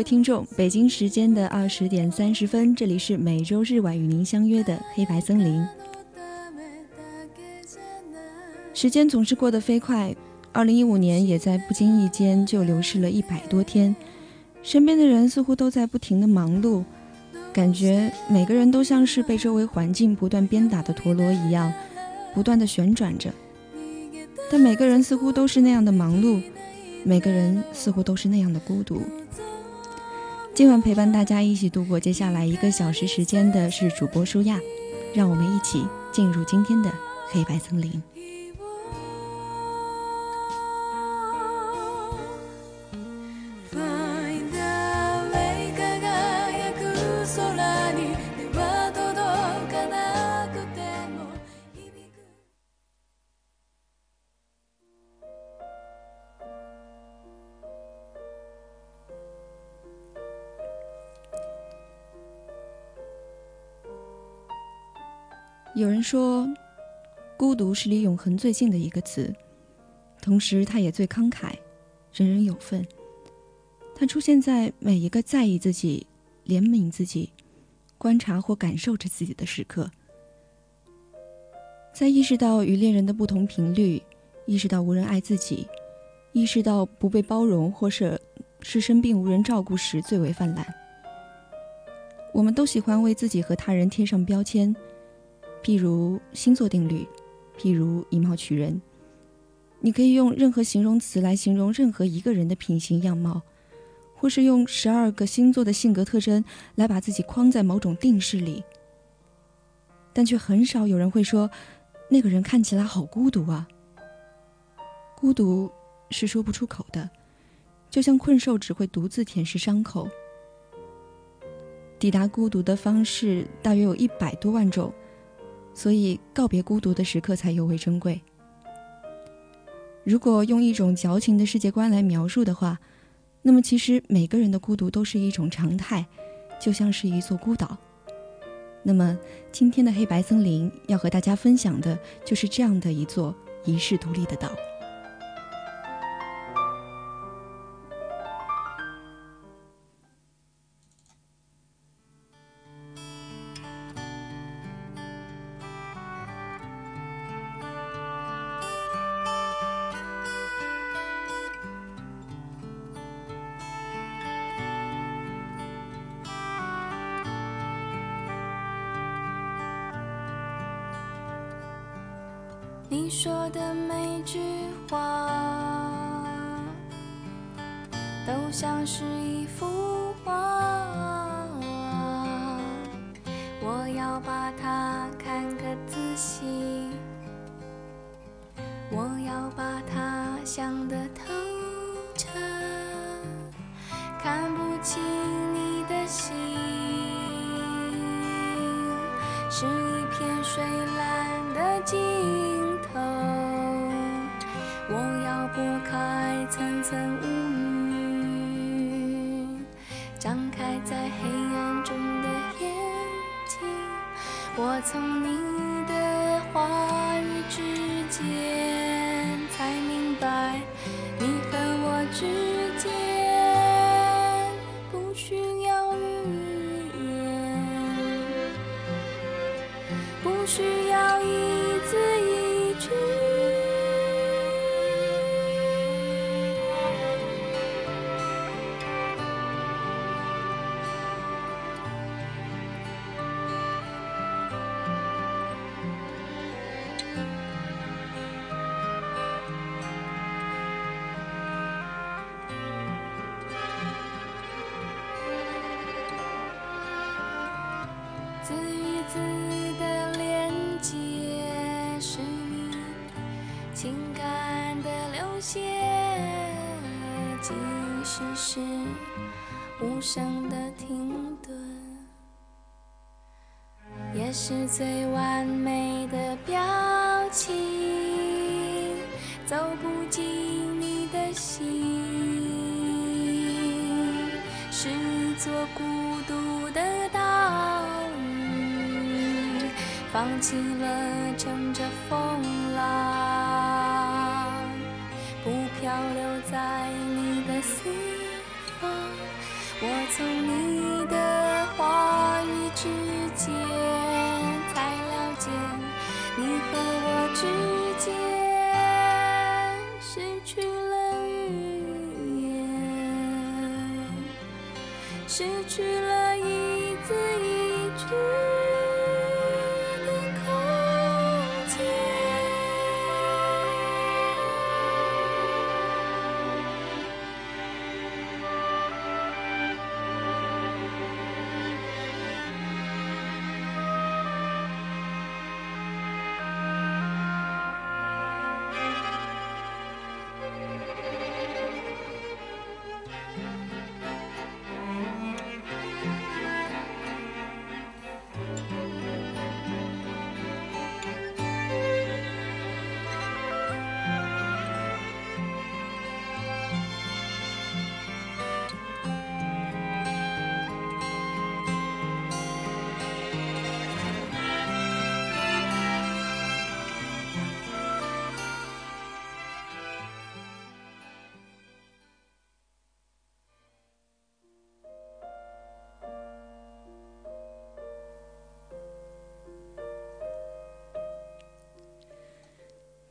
位听众，北京时间的二十点三十分，这里是每周日晚与您相约的黑白森林。时间总是过得飞快，二零一五年也在不经意间就流逝了一百多天，身边的人似乎都在不停的忙碌，感觉每个人都像是被周围环境不断鞭打的陀螺一样，不断的旋转着。但每个人似乎都是那样的忙碌，每个人似乎都是那样的孤独。今晚陪伴大家一起度过接下来一个小时时间的是主播舒亚，让我们一起进入今天的黑白森林。说，孤独是离永恒最近的一个词，同时它也最慷慨，人人有份。它出现在每一个在意自己、怜悯自己、观察或感受着自己的时刻。在意识到与恋人的不同频率，意识到无人爱自己，意识到不被包容或是是生病无人照顾时，最为泛滥。我们都喜欢为自己和他人贴上标签。譬如星座定律，譬如以貌取人，你可以用任何形容词来形容任何一个人的品行样貌，或是用十二个星座的性格特征来把自己框在某种定式里。但却很少有人会说，那个人看起来好孤独啊。孤独是说不出口的，就像困兽只会独自舔舐伤口。抵达孤独的方式大约有一百多万种。所以，告别孤独的时刻才尤为珍贵。如果用一种矫情的世界观来描述的话，那么其实每个人的孤独都是一种常态，就像是一座孤岛。那么，今天的黑白森林要和大家分享的就是这样的一座遗世独立的岛。只是无声的停顿，也是最完美的表情，走不进你的心。是一座孤独的岛屿，放弃了乘着风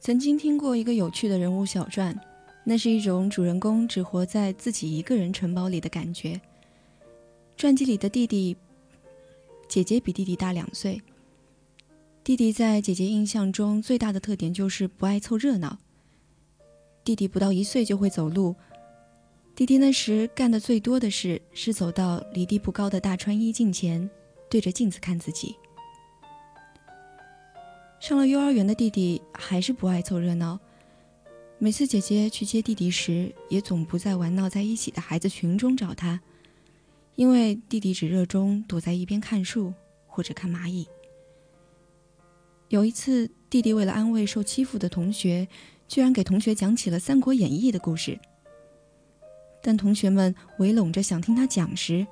曾经听过一个有趣的人物小传，那是一种主人公只活在自己一个人城堡里的感觉。传记里的弟弟，姐姐比弟弟大两岁。弟弟在姐姐印象中最大的特点就是不爱凑热闹。弟弟不到一岁就会走路。弟弟那时干的最多的事是走到离地不高的大穿衣镜前，对着镜子看自己。上了幼儿园的弟弟还是不爱凑热闹，每次姐姐去接弟弟时，也总不在玩闹在一起的孩子群中找他，因为弟弟只热衷躲在一边看书或者看蚂蚁。有一次，弟弟为了安慰受欺负的同学，居然给同学讲起了《三国演义》的故事。但同学们围拢着想听他讲时，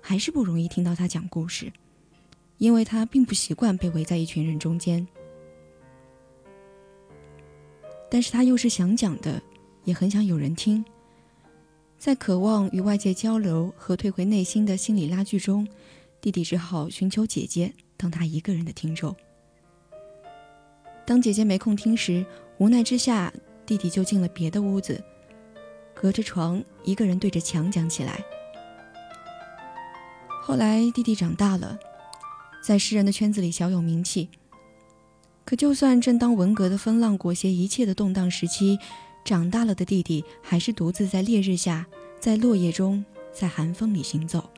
还是不容易听到他讲故事。因为他并不习惯被围在一群人中间，但是他又是想讲的，也很想有人听。在渴望与外界交流和退回内心的心理拉锯中，弟弟只好寻求姐姐当他一个人的听众。当姐姐没空听时，无奈之下，弟弟就进了别的屋子，隔着床一个人对着墙讲起来。后来弟弟长大了。在诗人的圈子里小有名气。可就算正当文革的风浪裹挟一切的动荡时期，长大了的弟弟还是独自在烈日下，在落叶中，在寒风里行走，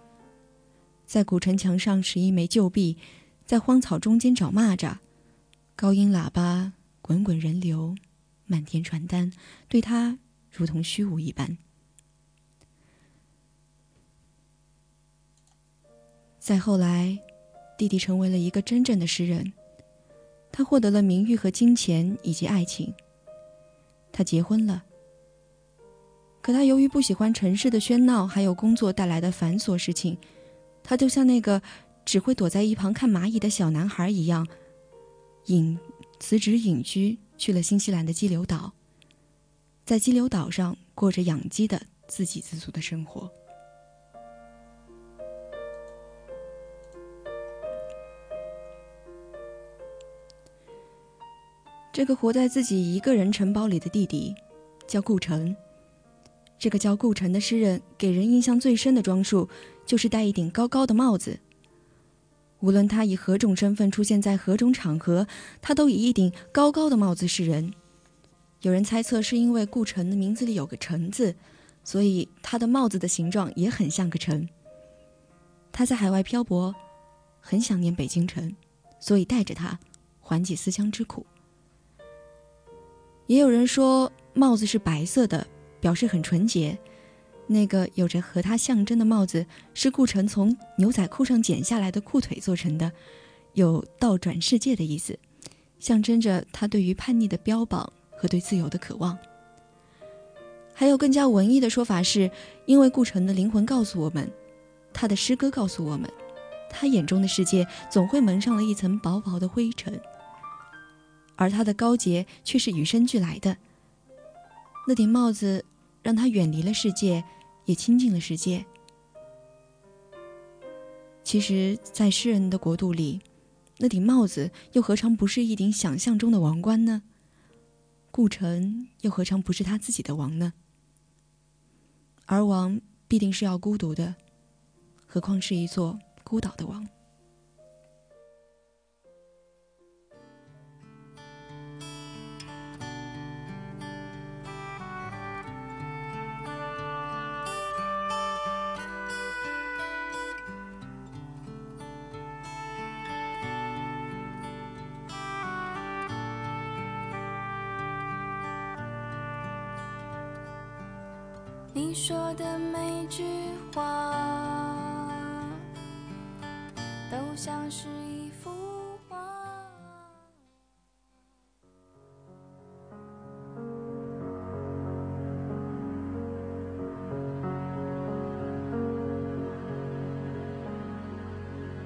在古城墙上拾一枚旧币，在荒草中间找蚂蚱，高音喇叭，滚滚人流，漫天传单，对他如同虚无一般。再后来。弟弟成为了一个真正的诗人，他获得了名誉和金钱以及爱情。他结婚了，可他由于不喜欢城市的喧闹，还有工作带来的繁琐事情，他就像那个只会躲在一旁看蚂蚁的小男孩一样，隐辞职隐居去了新西兰的激流岛，在激流岛上过着养鸡的自给自足的生活。这个活在自己一个人城堡里的弟弟，叫顾城。这个叫顾城的诗人，给人印象最深的装束，就是戴一顶高高的帽子。无论他以何种身份出现在何种场合，他都以一顶高高的帽子示人。有人猜测，是因为顾城的名字里有个“城”字，所以他的帽子的形状也很像个城。他在海外漂泊，很想念北京城，所以带着它，缓解思乡之苦。也有人说帽子是白色的，表示很纯洁。那个有着和它象征的帽子是顾城从牛仔裤上剪下来的裤腿做成的，有倒转世界的意思，象征着他对于叛逆的标榜和对自由的渴望。还有更加文艺的说法是，因为顾城的灵魂告诉我们，他的诗歌告诉我们，他眼中的世界总会蒙上了一层薄薄的灰尘。而他的高洁却是与生俱来的。那顶帽子让他远离了世界，也亲近了世界。其实，在诗人的国度里，那顶帽子又何尝不是一顶想象中的王冠呢？顾城又何尝不是他自己的王呢？而王必定是要孤独的，何况是一座孤岛的王。的每句话，都像是一幅画。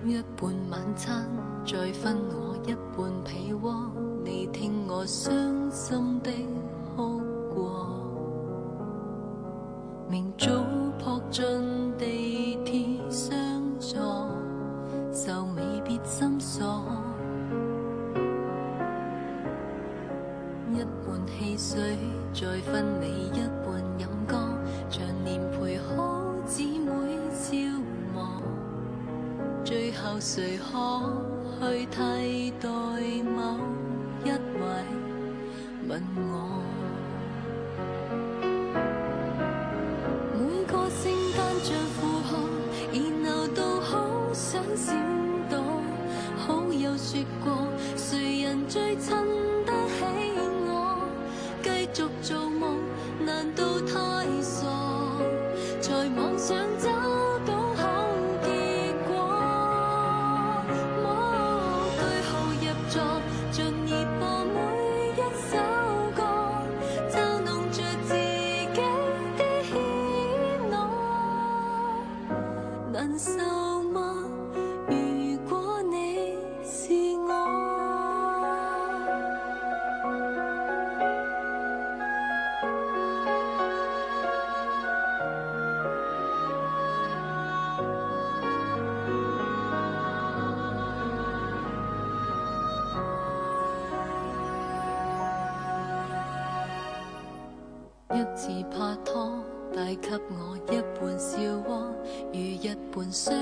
一半晚餐，再分我一半被窝，你听我伤心的跟你一半饮歌，长年陪好姊妹消磨。最后谁可去替代某一位？是拍拖，带给我一半笑窝，与一半伤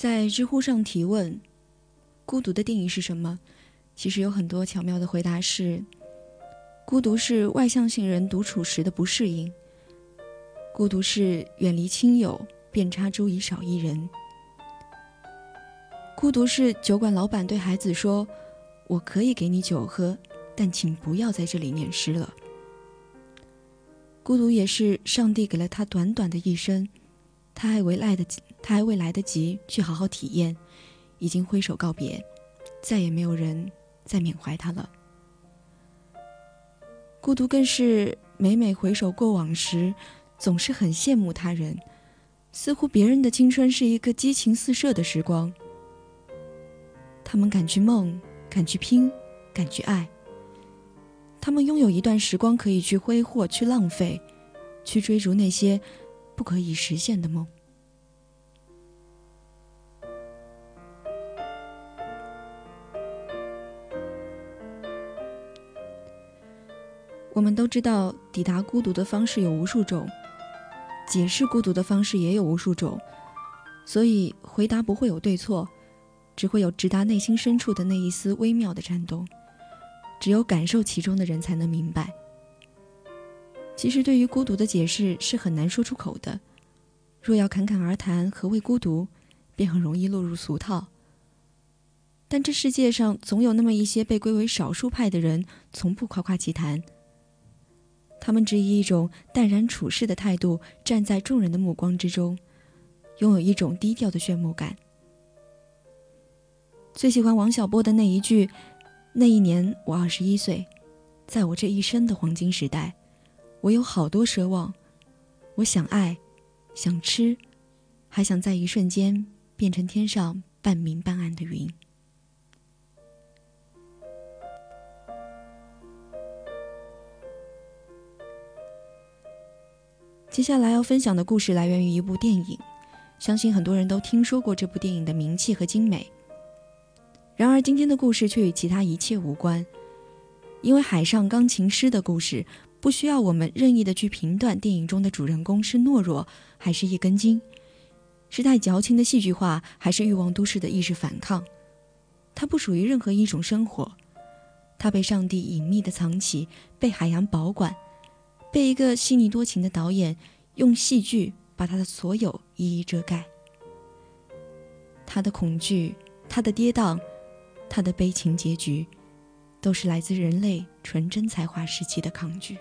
在知乎上提问：“孤独的定义是什么？”其实有很多巧妙的回答是：孤独是外向性人独处时的不适应；孤独是远离亲友，遍插茱萸少一人；孤独是酒馆老板对孩子说：“我可以给你酒喝，但请不要在这里念诗了。”孤独也是上帝给了他短短的一生，他还未来得及，他还未来得及去好好体验，已经挥手告别，再也没有人再缅怀他了。孤独更是每每回首过往时，总是很羡慕他人，似乎别人的青春是一个激情四射的时光，他们敢去梦，敢去拼，敢去爱。他们拥有一段时光可以去挥霍、去浪费，去追逐那些不可以实现的梦。我们都知道，抵达孤独的方式有无数种，解释孤独的方式也有无数种，所以回答不会有对错，只会有直达内心深处的那一丝微妙的颤动。只有感受其中的人才能明白。其实，对于孤独的解释是很难说出口的。若要侃侃而谈何谓孤独，便很容易落入俗套。但这世界上总有那么一些被归为少数派的人，从不夸夸其谈。他们只以一种淡然处世的态度，站在众人的目光之中，拥有一种低调的炫目感。最喜欢王小波的那一句。那一年我二十一岁，在我这一生的黄金时代，我有好多奢望，我想爱，想吃，还想在一瞬间变成天上半明半暗的云。接下来要分享的故事来源于一部电影，相信很多人都听说过这部电影的名气和精美。然而，今天的故事却与其他一切无关，因为海上钢琴师的故事不需要我们任意的去评断电影中的主人公是懦弱还是一根筋，是太矫情的戏剧化还是欲望都市的意识反抗。它不属于任何一种生活，它被上帝隐秘的藏起，被海洋保管，被一个细腻多情的导演用戏剧把他的所有一一遮盖。他的恐惧，他的跌宕。他的悲情结局，都是来自人类纯真才华时期的抗拒。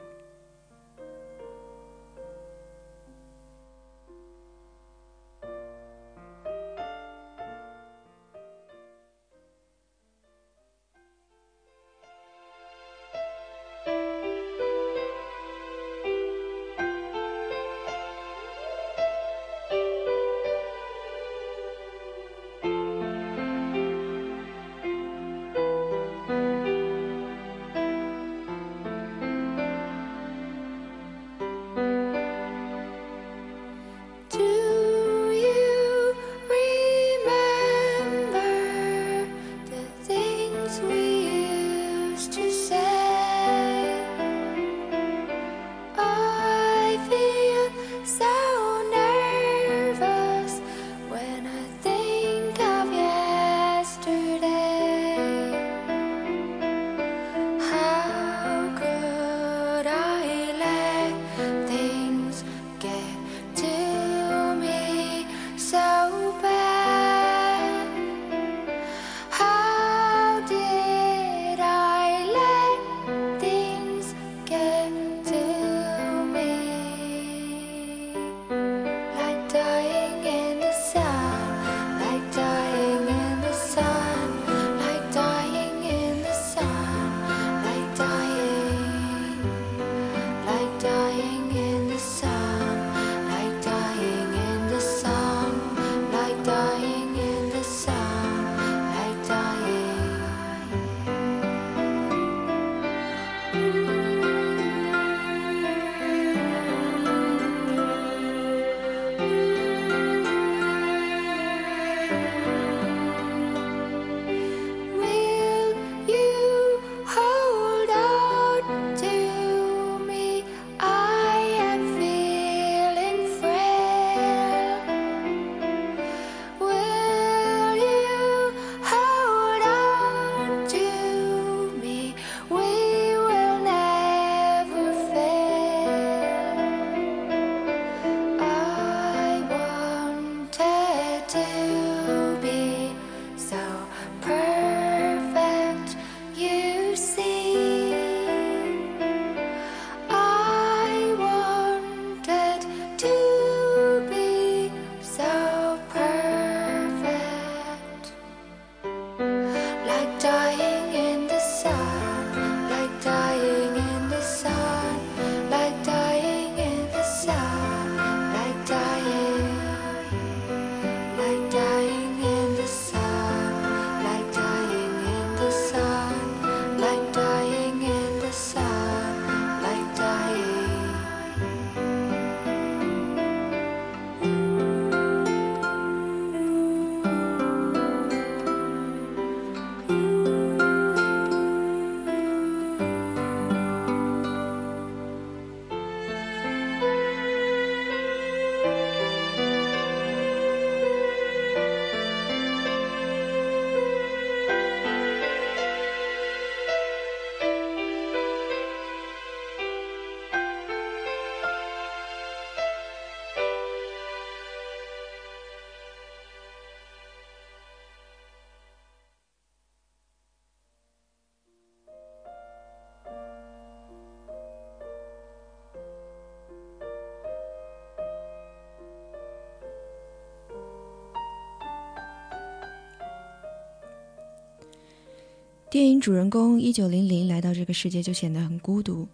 电影主人公一九零零来到这个世界就显得很孤独，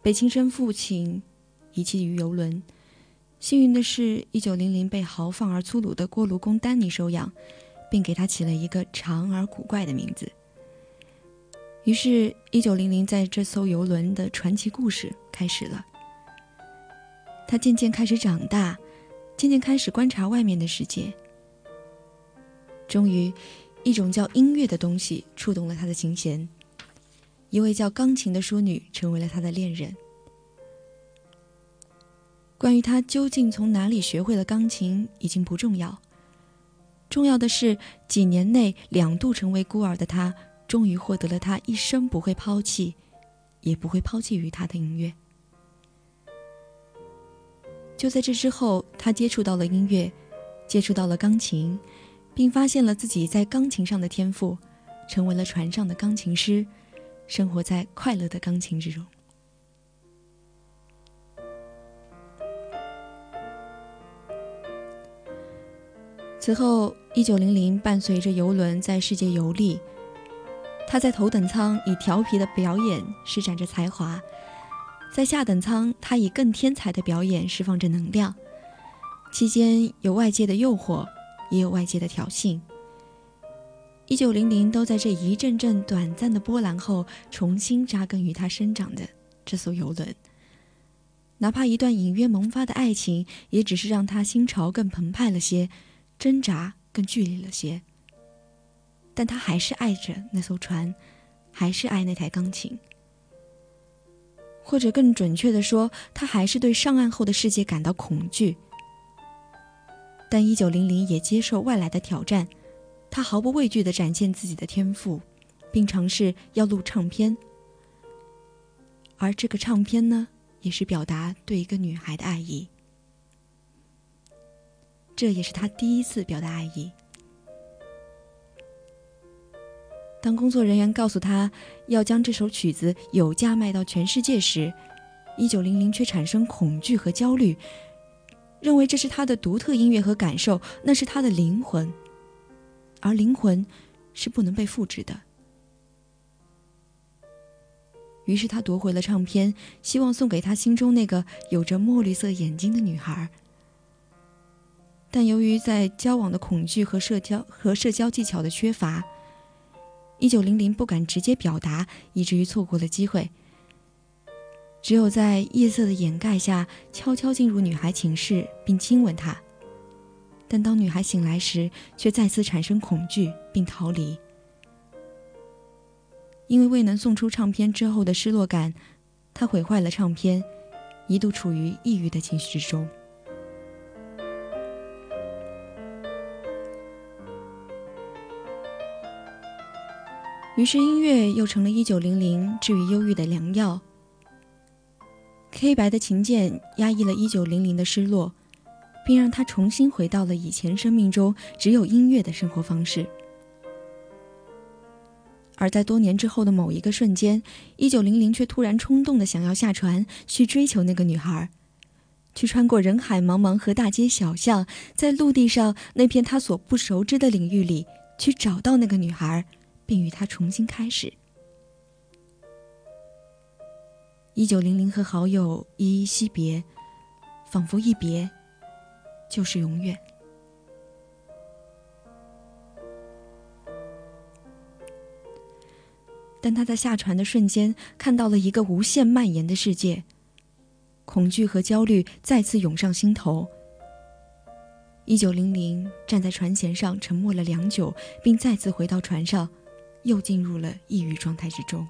被亲生父亲遗弃于游轮。幸运的是，一九零零被豪放而粗鲁的锅炉工丹尼收养，并给他起了一个长而古怪的名字。于是，一九零零在这艘游轮的传奇故事开始了。他渐渐开始长大，渐渐开始观察外面的世界。终于，一种叫音乐的东西触动了他的琴弦。一位叫钢琴的淑女成为了他的恋人。关于他究竟从哪里学会了钢琴，已经不重要。重要的是，几年内两度成为孤儿的他，终于获得了他一生不会抛弃，也不会抛弃于他的音乐。就在这之后，他接触到了音乐，接触到了钢琴，并发现了自己在钢琴上的天赋，成为了船上的钢琴师，生活在快乐的钢琴之中。此后，一九零零伴随着游轮在世界游历，他在头等舱以调皮的表演施展着才华。在下等舱，他以更天才的表演释放着能量。期间有外界的诱惑，也有外界的挑衅。一九零零都在这一阵阵短暂的波澜后，重新扎根于他生长的这艘游轮。哪怕一段隐约萌发的爱情，也只是让他心潮更澎湃了些，挣扎更剧烈了些。但他还是爱着那艘船，还是爱那台钢琴。或者更准确的说，他还是对上岸后的世界感到恐惧。但一九零零也接受外来的挑战，他毫不畏惧地展现自己的天赋，并尝试要录唱片。而这个唱片呢，也是表达对一个女孩的爱意。这也是他第一次表达爱意。当工作人员告诉他要将这首曲子有价卖到全世界时，一九零零却产生恐惧和焦虑，认为这是他的独特音乐和感受，那是他的灵魂，而灵魂是不能被复制的。于是他夺回了唱片，希望送给他心中那个有着墨绿色眼睛的女孩。但由于在交往的恐惧和社交和社交技巧的缺乏。一九零零不敢直接表达，以至于错过了机会。只有在夜色的掩盖下，悄悄进入女孩寝室并亲吻她。但当女孩醒来时，却再次产生恐惧并逃离。因为未能送出唱片之后的失落感，他毁坏了唱片，一度处于抑郁的情绪之中。于是，音乐又成了一九零零治愈忧郁的良药。黑白的琴键压抑了一九零零的失落，并让他重新回到了以前生命中只有音乐的生活方式。而在多年之后的某一个瞬间，一九零零却突然冲动的想要下船去追求那个女孩，去穿过人海茫茫和大街小巷，在陆地上那片他所不熟知的领域里去找到那个女孩。并与她重新开始。一九零零和好友依依惜别，仿佛一别就是永远。但他在下船的瞬间，看到了一个无限蔓延的世界，恐惧和焦虑再次涌上心头。一九零零站在船舷上，沉默了良久，并再次回到船上。又进入了抑郁状态之中。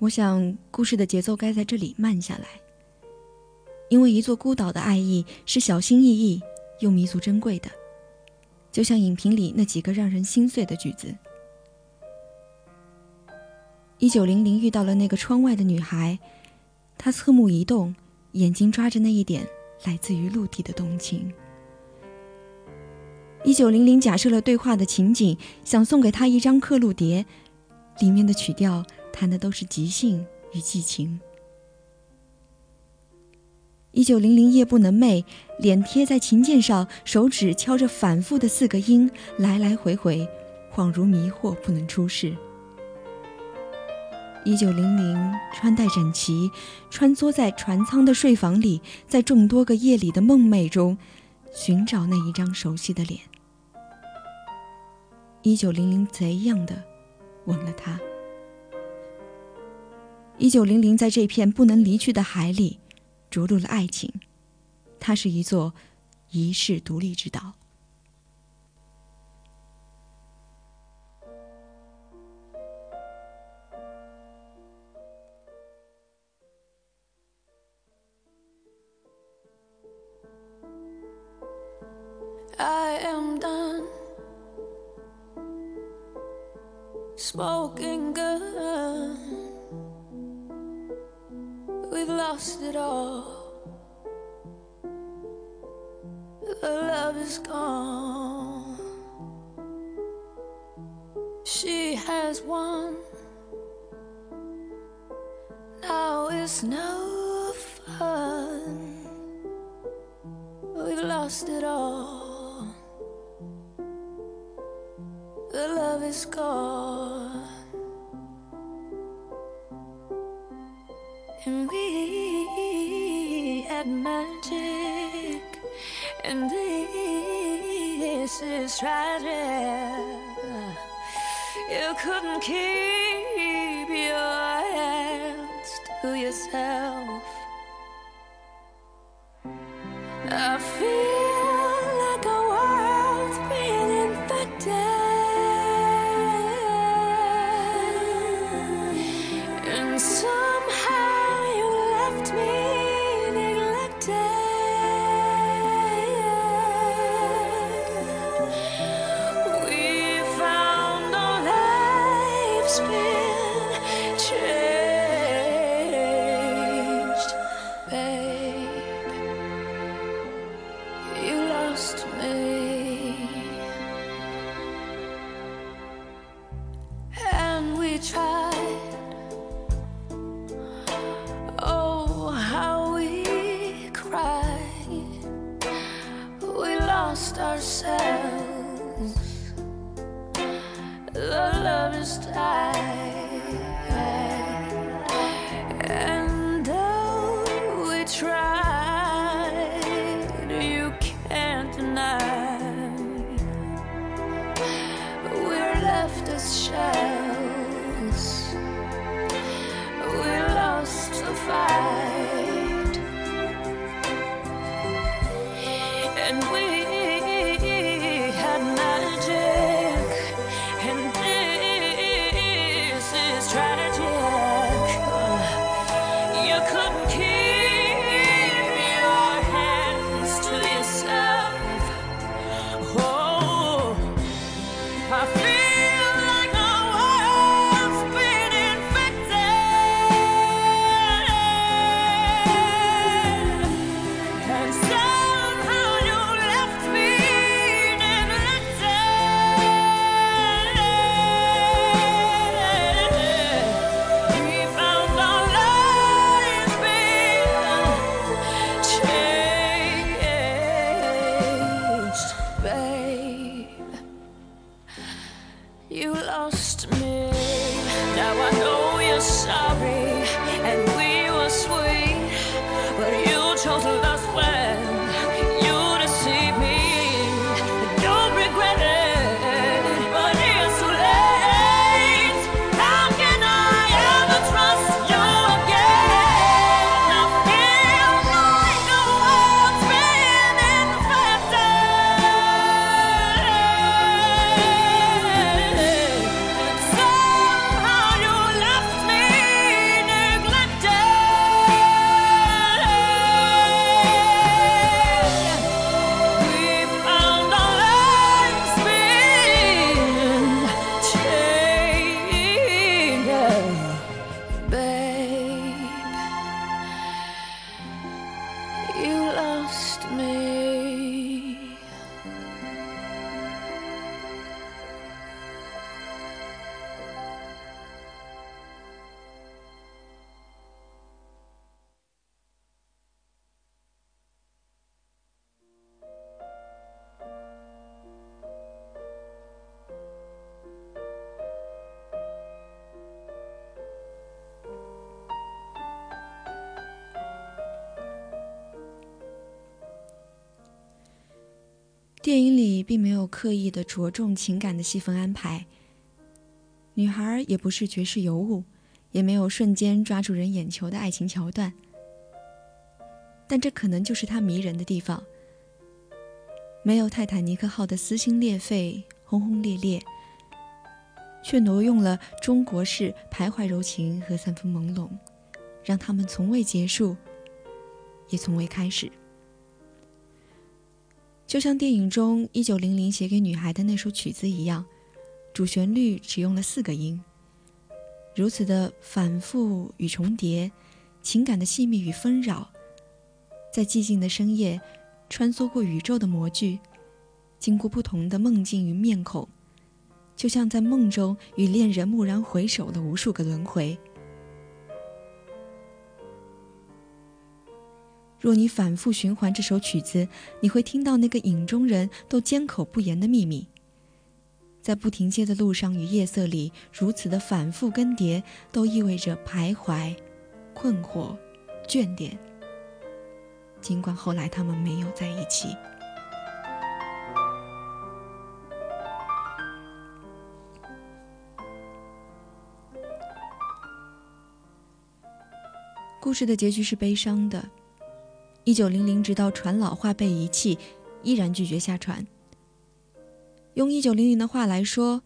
我想，故事的节奏该在这里慢下来，因为一座孤岛的爱意是小心翼翼又弥足珍贵的，就像影评里那几个让人心碎的句子。一九零零遇到了那个窗外的女孩。他侧目移动，眼睛抓着那一点来自于陆地的动情。一九零零假设了对话的情景，想送给她一张刻录碟，里面的曲调弹的都是即兴与激情。一九零零夜不能寐，脸贴在琴键上，手指敲着反复的四个音，来来回回，恍如迷惑，不能出世。一九零零穿戴整齐，穿梭在船舱的睡房里，在众多个夜里的梦寐中，寻找那一张熟悉的脸。一九零零贼一样的吻了他。一九零零在这片不能离去的海里。着陆了爱情，它是一座遗世独立之岛。say. 并没有刻意的着重情感的戏份安排，女孩也不是绝世尤物，也没有瞬间抓住人眼球的爱情桥段。但这可能就是她迷人的地方。没有泰坦尼克号的撕心裂肺、轰轰烈烈，却挪用了中国式徘徊柔情和三分朦胧，让他们从未结束，也从未开始。就像电影中一九零零写给女孩的那首曲子一样，主旋律只用了四个音，如此的反复与重叠，情感的细密与纷扰，在寂静的深夜，穿梭过宇宙的模具，经过不同的梦境与面孔，就像在梦中与恋人蓦然回首了无数个轮回。若你反复循环这首曲子，你会听到那个影中人都缄口不言的秘密。在不停歇的路上与夜色里，如此的反复更迭，都意味着徘徊、困惑、眷恋。尽管后来他们没有在一起。故事的结局是悲伤的。一九零零，直到船老化被遗弃，依然拒绝下船。用一九零零的话来说，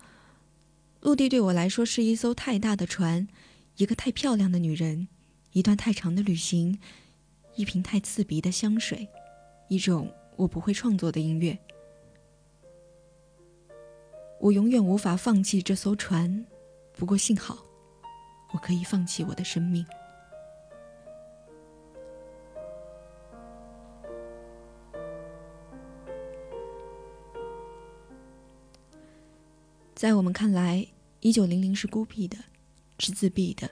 陆地对我来说是一艘太大的船，一个太漂亮的女人，一段太长的旅行，一瓶太刺鼻的香水，一种我不会创作的音乐。我永远无法放弃这艘船，不过幸好，我可以放弃我的生命。在我们看来，一九零零是孤僻的，是自闭的，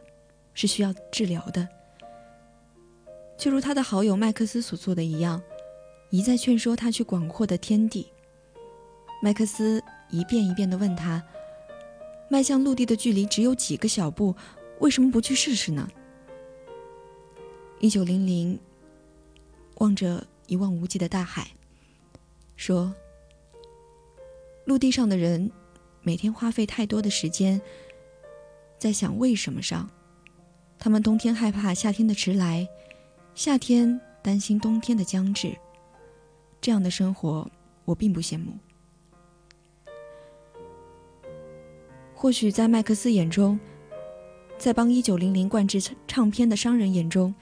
是需要治疗的。就如他的好友麦克斯所做的一样，一再劝说他去广阔的天地。麦克斯一遍一遍地问他：“迈向陆地的距离只有几个小步，为什么不去试试呢？”一九零零望着一望无际的大海，说：“陆地上的人。”每天花费太多的时间在想为什么上，他们冬天害怕夏天的迟来，夏天担心冬天的将至，这样的生活我并不羡慕。或许在麦克斯眼中，在帮一九零零灌制唱片的商人眼中，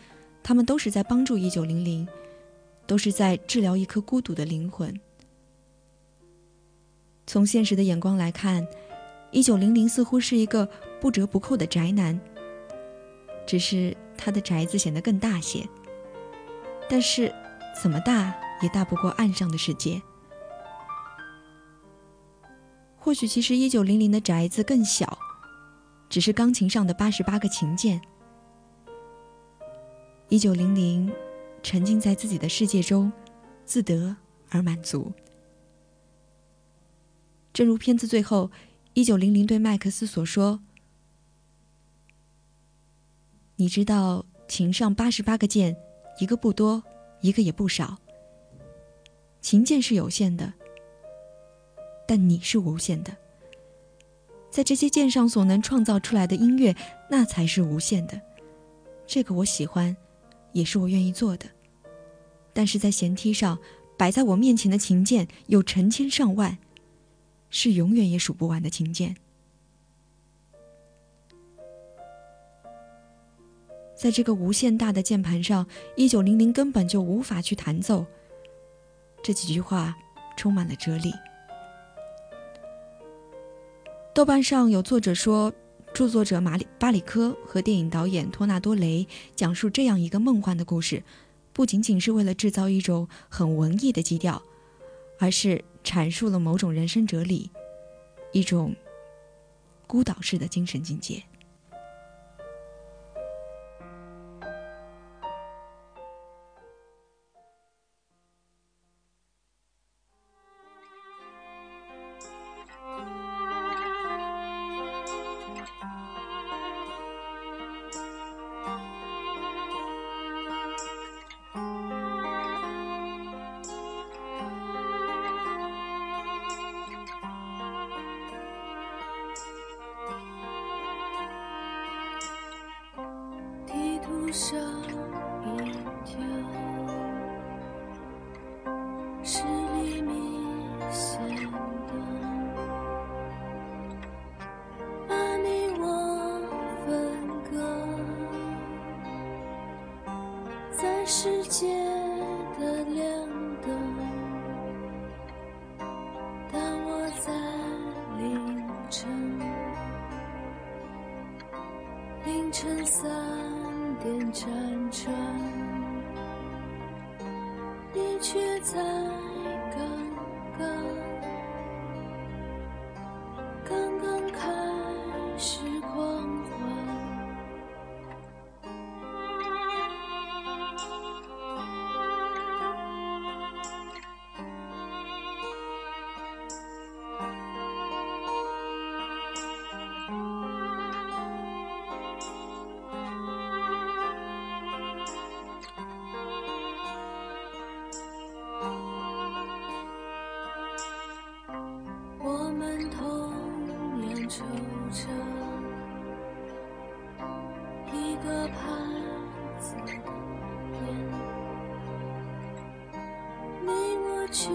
他们都是在帮助一九零零，都是在治疗一颗孤独的灵魂。从现实的眼光来看，一九零零似乎是一个不折不扣的宅男。只是他的宅子显得更大些，但是怎么大也大不过岸上的世界。或许其实一九零零的宅子更小，只是钢琴上的八十八个琴键。一九零零沉浸在自己的世界中，自得而满足。正如片子最后，一九零零对麦克斯所说：“你知道，琴上八十八个键，一个不多，一个也不少。琴键是有限的，但你是无限的。在这些键上所能创造出来的音乐，那才是无限的。这个我喜欢，也是我愿意做的。但是在弦梯上摆在我面前的琴键有成千上万。”是永远也数不完的琴键，在这个无限大的键盘上，一九零零根本就无法去弹奏。这几句话充满了哲理。豆瓣上有作者说，著作者马里巴里科和电影导演托纳多雷讲述这样一个梦幻的故事，不仅仅是为了制造一种很文艺的基调，而是。阐述了某种人生哲理，一种孤岛式的精神境界。样抽着一个牌子的烟，你我却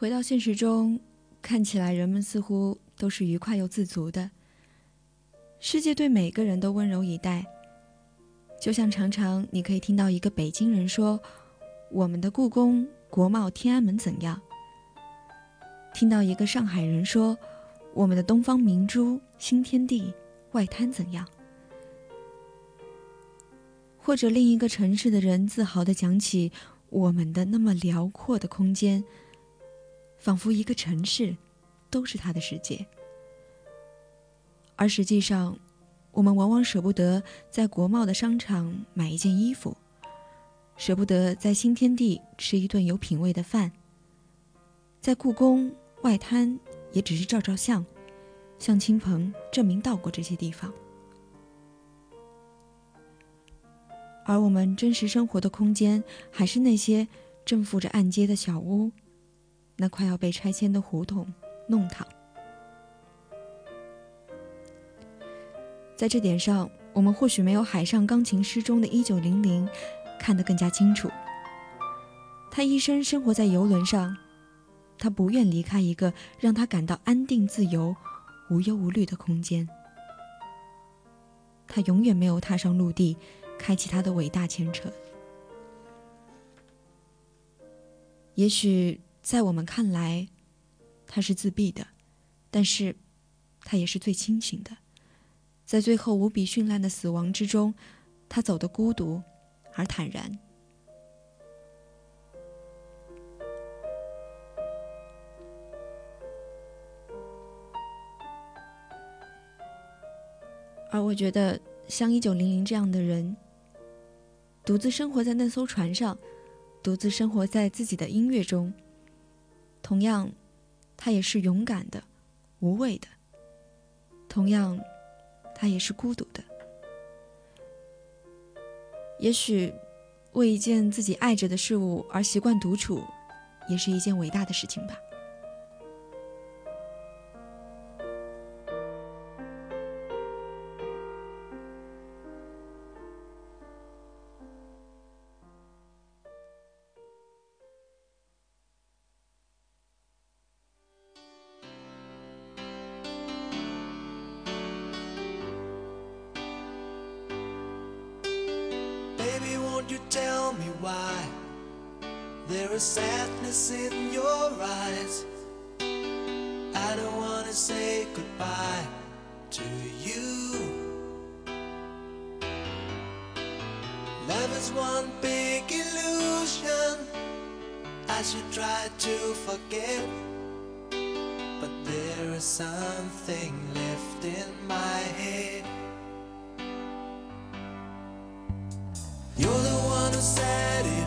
回到现实中，看起来人们似乎都是愉快又自足的。世界对每个人都温柔以待，就像常常你可以听到一个北京人说：“我们的故宫、国贸、天安门怎样？”听到一个上海人说：“我们的东方明珠、新天地、外滩怎样？”或者另一个城市的人自豪地讲起我们的那么辽阔的空间。仿佛一个城市都是他的世界，而实际上，我们往往舍不得在国贸的商场买一件衣服，舍不得在新天地吃一顿有品味的饭，在故宫、外滩也只是照照相，向亲朋证明到过这些地方。而我们真实生活的空间，还是那些正附着暗街的小屋。那快要被拆迁的胡同、弄堂，在这点上，我们或许没有海上钢琴师中的一九零零看得更加清楚。他一生生活在游轮上，他不愿离开一个让他感到安定、自由、无忧无虑的空间。他永远没有踏上陆地，开启他的伟大前程。也许在我们看来，他是自闭的，但是，他也是最清醒的。在最后无比绚烂的死亡之中，他走得孤独而坦然。而我觉得，像一九零零这样的人，独自生活在那艘船上，独自生活在自己的音乐中，同样，他也是勇敢的、无畏的。同样，他也是孤独的。也许，为一件自己爱着的事物而习惯独处，也是一件伟大的事情吧。There is something left in my head. You're the one who set it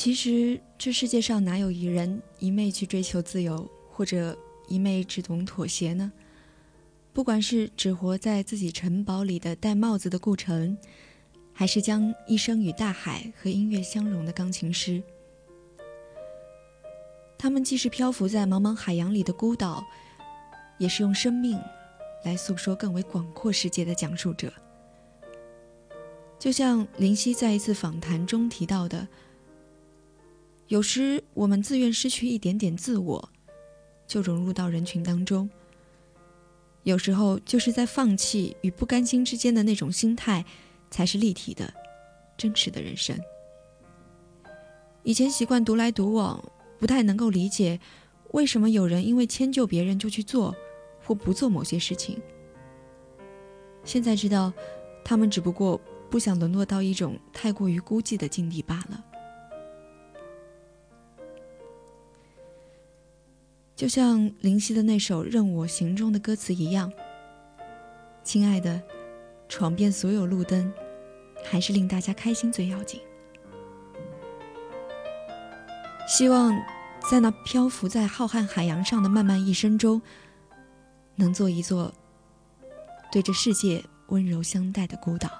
其实这世界上哪有一人一昧去追求自由，或者一昧只懂妥协呢？不管是只活在自己城堡里的戴帽子的顾城，还是将一生与大海和音乐相融的钢琴师，他们既是漂浮在茫茫海洋里的孤岛，也是用生命来诉说更为广阔世界的讲述者。就像林夕在一次访谈中提到的。有时我们自愿失去一点点自我，就融入到人群当中。有时候就是在放弃与不甘心之间的那种心态，才是立体的、真实的人生。以前习惯独来独往，不太能够理解为什么有人因为迁就别人就去做或不做某些事情。现在知道，他们只不过不想沦落到一种太过于孤寂的境地罢了。就像林夕的那首《任我行》中的歌词一样，亲爱的，闯遍所有路灯，还是令大家开心最要紧。希望在那漂浮在浩瀚海洋上的漫漫一生中，能做一座对这世界温柔相待的孤岛。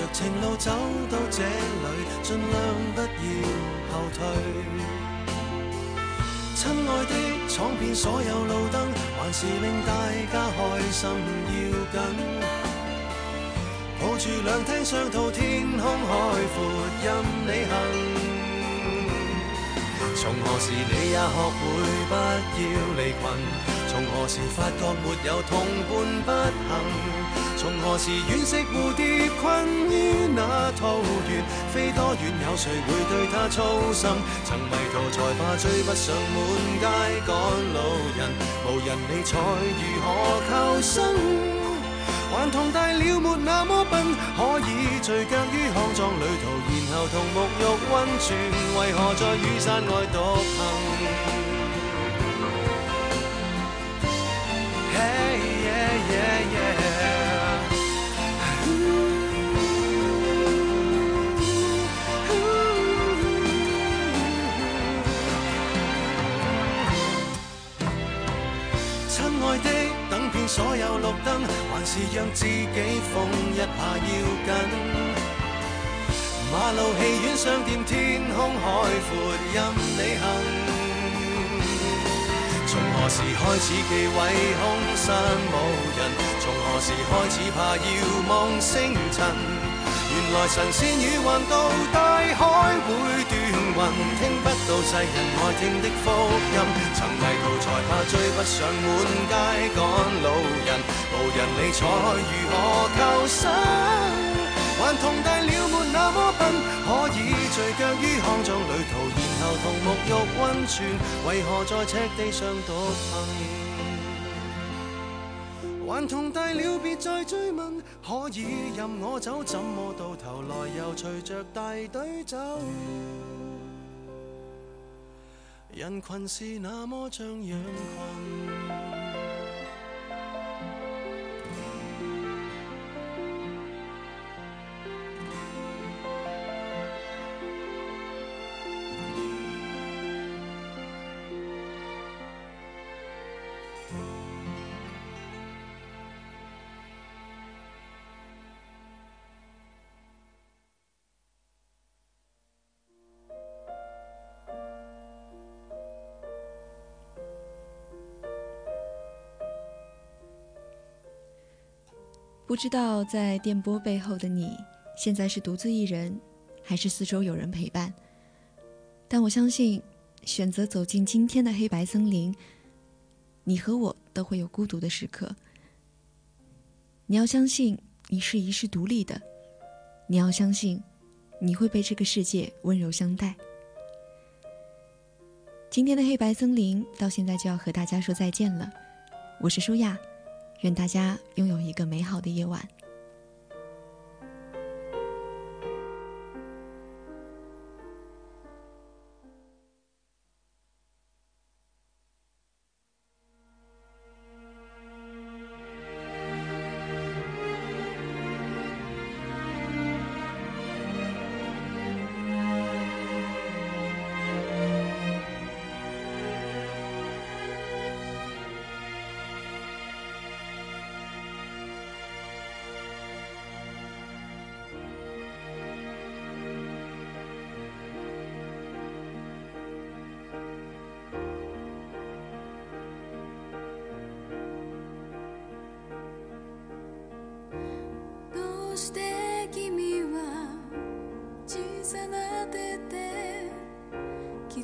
着情路走到这里，尽量不要后退。亲爱的，闯遍所有路灯，还是令大家开心要紧。抱住两厅双套，天空海阔，任你行。从何时你也学会不要离群？从何时发觉没有同伴不行？从何时惋惜蝴蝶困于那桃源？飞多远有谁会对它操心？曾迷途才怕追不上满街赶路人，无人理睬如何求生？还童大了没那么笨，可以聚脚于康庄旅途，然后同沐浴温泉，为何在雨伞外独行？所有绿灯，还是让自己疯一下要紧。马路、戏院、商店，天空海阔任你行。从何時開始忌讳空山无人？從何時開始怕遥望星辰？原來神仙魚橫渡大海會斷魂，聽不到世人愛聽的福音。曾迷途才怕追不上滿街趕路人，無人理睬如何求生？還同大了沒那麼笨，可以聚腳於康莊旅途，然後同沐浴溫泉，為何在赤地上獨行？還同大了別再追問，可以任我走，怎麼到頭來又隨着大隊走？人群是那么像羊群。不知道在电波背后的你，现在是独自一人，还是四周有人陪伴？但我相信，选择走进今天的黑白森林，你和我都会有孤独的时刻。你要相信，你是一世独立的；你要相信，你会被这个世界温柔相待。今天的黑白森林到现在就要和大家说再见了，我是舒亚。愿大家拥有一个美好的夜晚。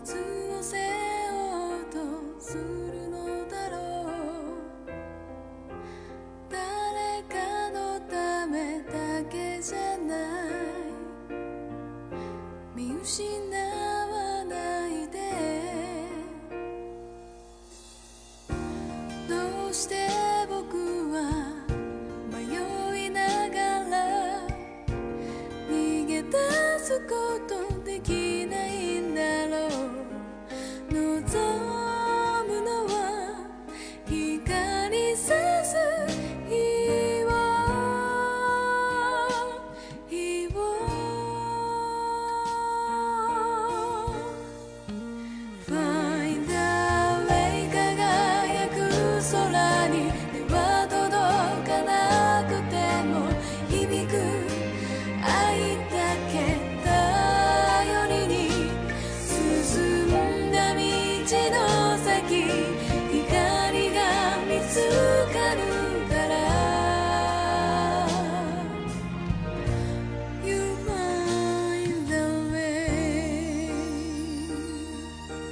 to